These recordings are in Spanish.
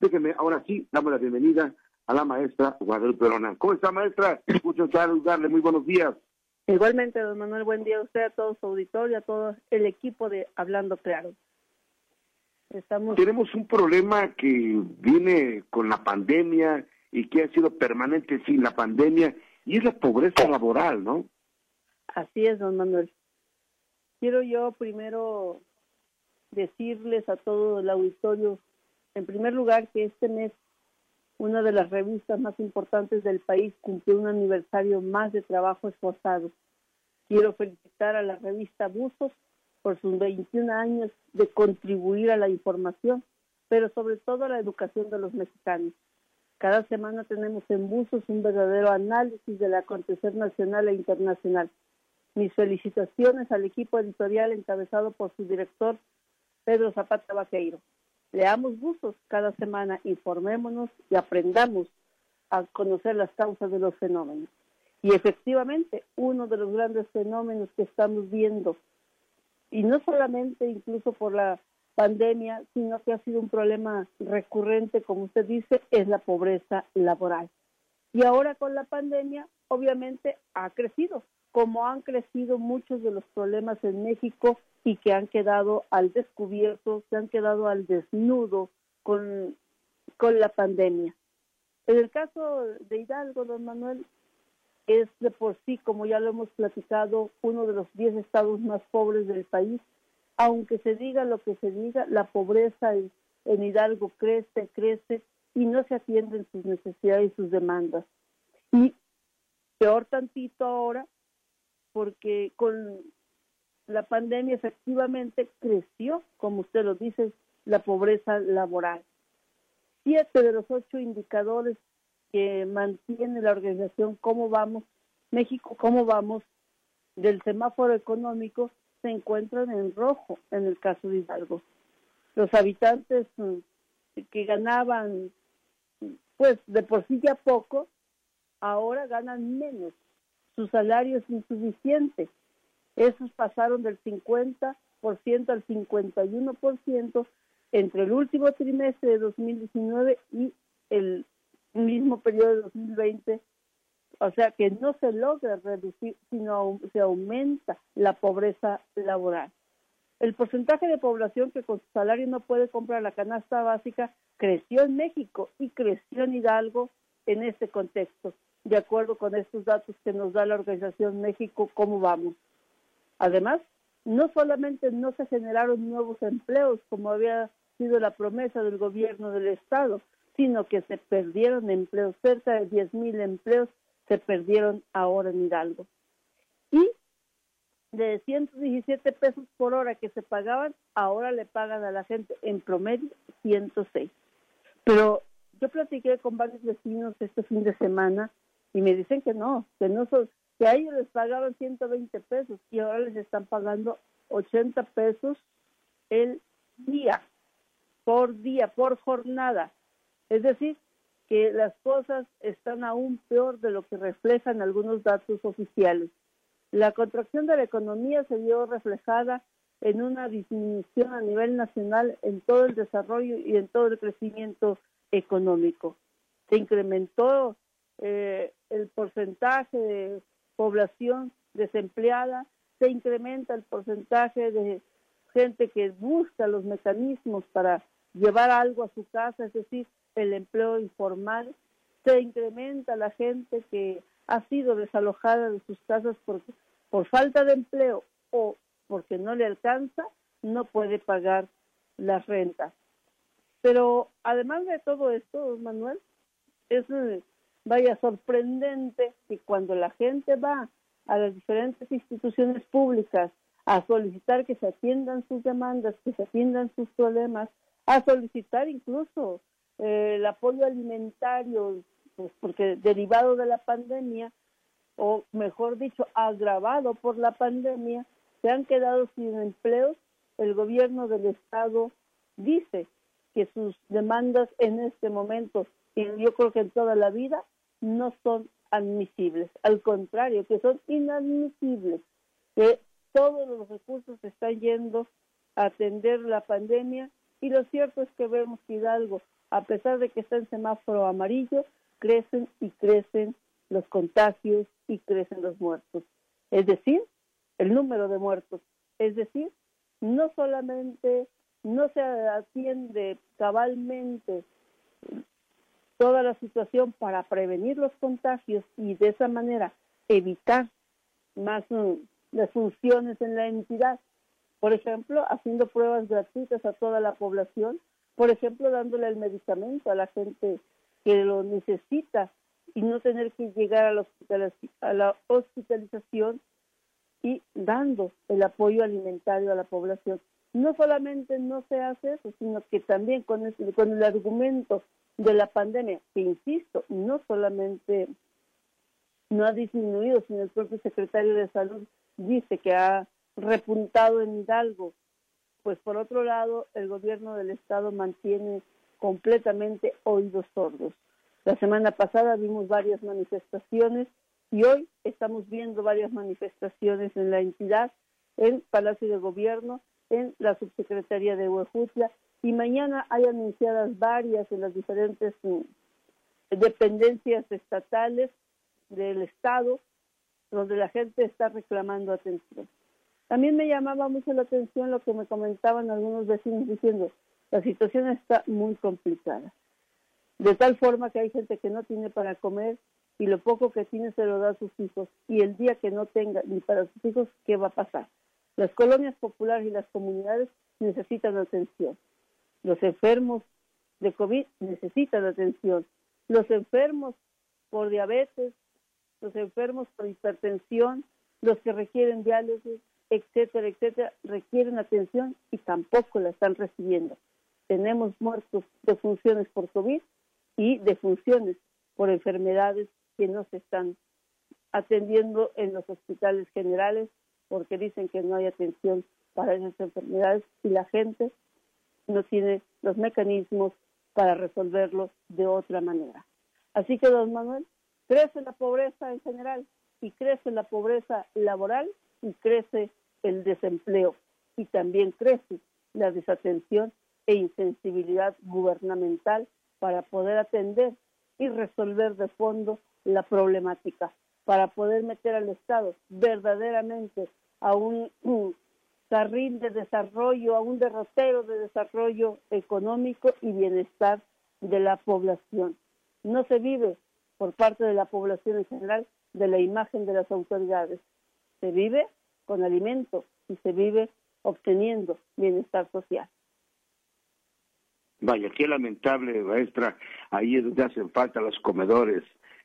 Déjenme, ahora sí, damos la bienvenida a la maestra Guadalupe Perona. ¿Cómo está, maestra? Mucho saludarle, muy buenos días. Igualmente, don Manuel, buen día a usted, a todo su auditorio, a todo el equipo de Hablando Claro. Estamos... Tenemos un problema que viene con la pandemia y que ha sido permanente sin la pandemia, y es la pobreza laboral, ¿no? Así es, don Manuel. Quiero yo primero decirles a todo el auditorio, en primer lugar, que este mes una de las revistas más importantes del país cumplió un aniversario más de trabajo esforzado. Quiero felicitar a la revista Buzos por sus 21 años de contribuir a la información, pero sobre todo a la educación de los mexicanos. Cada semana tenemos en Buzos un verdadero análisis del acontecer nacional e internacional. Mis felicitaciones al equipo editorial encabezado por su director, Pedro Zapata Vaqueiro. Leamos buzos cada semana, informémonos y aprendamos a conocer las causas de los fenómenos. Y efectivamente, uno de los grandes fenómenos que estamos viendo, y no solamente incluso por la pandemia, sino que ha sido un problema recurrente, como usted dice, es la pobreza laboral. Y ahora con la pandemia, obviamente, ha crecido, como han crecido muchos de los problemas en México y que han quedado al descubierto, se han quedado al desnudo con, con la pandemia. En el caso de Hidalgo, don Manuel, es de por sí, como ya lo hemos platicado, uno de los 10 estados más pobres del país. Aunque se diga lo que se diga, la pobreza en, en Hidalgo crece, crece y no se atienden sus necesidades y sus demandas. Y peor tantito ahora, porque con la pandemia efectivamente creció, como usted lo dice, la pobreza laboral. Siete de los ocho indicadores que mantiene la organización Cómo Vamos, México, Cómo Vamos, del semáforo económico, se encuentran en rojo en el caso de Hidalgo. Los habitantes mm, que ganaban, pues de por sí ya poco, ahora ganan menos. Su salario es insuficiente esos pasaron del 50% al 51% entre el último trimestre de 2019 y el mismo periodo de 2020. O sea que no se logra reducir, sino se aumenta la pobreza laboral. El porcentaje de población que con su salario no puede comprar la canasta básica creció en México y creció en Hidalgo en este contexto, de acuerdo con estos datos que nos da la Organización México, ¿cómo vamos? Además, no solamente no se generaron nuevos empleos, como había sido la promesa del gobierno del Estado, sino que se perdieron empleos, cerca de 10 mil empleos se perdieron ahora en Hidalgo. Y de 117 pesos por hora que se pagaban, ahora le pagan a la gente en promedio 106. Pero yo platiqué con varios vecinos este fin de semana y me dicen que no, que no son, que a ellos les pagaban 120 pesos y ahora les están pagando 80 pesos el día, por día, por jornada. Es decir, que las cosas están aún peor de lo que reflejan algunos datos oficiales. La contracción de la economía se vio reflejada en una disminución a nivel nacional en todo el desarrollo y en todo el crecimiento económico. Se incrementó eh, el porcentaje de población desempleada, se incrementa el porcentaje de gente que busca los mecanismos para llevar algo a su casa, es decir, el empleo informal, se incrementa la gente que ha sido desalojada de sus casas por, por falta de empleo o porque no le alcanza, no puede pagar las rentas. Pero además de todo esto, Manuel, es vaya sorprendente que cuando la gente va a las diferentes instituciones públicas a solicitar que se atiendan sus demandas, que se atiendan sus problemas, a solicitar incluso eh, el apoyo alimentario, pues porque derivado de la pandemia, o mejor dicho, agravado por la pandemia, se han quedado sin empleos. El gobierno del Estado dice que sus demandas en este momento, y yo creo que en toda la vida, no son admisibles, al contrario, que son inadmisibles, que todos los recursos están yendo a atender la pandemia y lo cierto es que vemos que Hidalgo, a pesar de que está en semáforo amarillo, crecen y crecen los contagios y crecen los muertos. Es decir, el número de muertos. Es decir, no solamente no se atiende cabalmente toda la situación para prevenir los contagios y de esa manera evitar más mm, las funciones en la entidad. Por ejemplo, haciendo pruebas gratuitas a toda la población, por ejemplo, dándole el medicamento a la gente que lo necesita y no tener que llegar a la hospitalización y dando el apoyo alimentario a la población. No solamente no se hace eso, sino que también con el, argumento de la pandemia, que insisto, no solamente no ha disminuido, sino el propio secretario de Salud dice que ha repuntado en Hidalgo, pues por otro lado el gobierno del estado mantiene completamente oídos sordos. La semana pasada vimos varias manifestaciones y hoy estamos viendo varias manifestaciones en la entidad, en Palacio de Gobierno, en la subsecretaría de Huejutla y mañana hay anunciadas varias en las diferentes mm, dependencias estatales del Estado donde la gente está reclamando atención. También me llamaba mucho la atención lo que me comentaban algunos vecinos diciendo, la situación está muy complicada. De tal forma que hay gente que no tiene para comer y lo poco que tiene se lo da a sus hijos. Y el día que no tenga ni para sus hijos, ¿qué va a pasar? Las colonias populares y las comunidades necesitan atención. Los enfermos de COVID necesitan atención. Los enfermos por diabetes, los enfermos por hipertensión, los que requieren diálisis, etcétera, etcétera, requieren atención y tampoco la están recibiendo. Tenemos muertos de funciones por COVID y de funciones por enfermedades que no se están atendiendo en los hospitales generales porque dicen que no hay atención para esas enfermedades y la gente no tiene los mecanismos para resolverlo de otra manera. Así que, don Manuel, crece la pobreza en general y crece la pobreza laboral y crece el desempleo y también crece la desatención e insensibilidad gubernamental para poder atender y resolver de fondo la problemática, para poder meter al Estado verdaderamente a un, carril de desarrollo, a un derrotero de desarrollo económico y bienestar de la población. No se vive por parte de la población en general de la imagen de las autoridades. Se vive con alimento y se vive obteniendo bienestar social. Vaya, qué lamentable, maestra. Ahí es donde hacen falta los comedores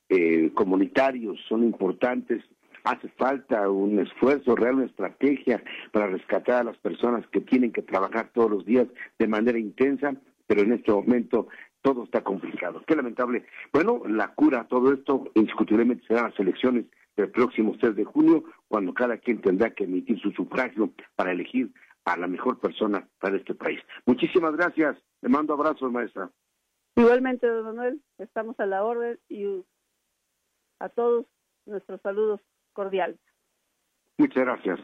eh, comunitarios, son importantes hace falta un esfuerzo real, una estrategia para rescatar a las personas que tienen que trabajar todos los días de manera intensa, pero en este momento todo está complicado. Qué lamentable. Bueno, la cura a todo esto indiscutiblemente serán las elecciones del próximo 3 de junio, cuando cada quien tendrá que emitir su sufragio para elegir a la mejor persona para este país. Muchísimas gracias. Le mando abrazos, maestra. Igualmente, don Manuel, estamos a la orden y a todos nuestros saludos cordial. Muchas gracias.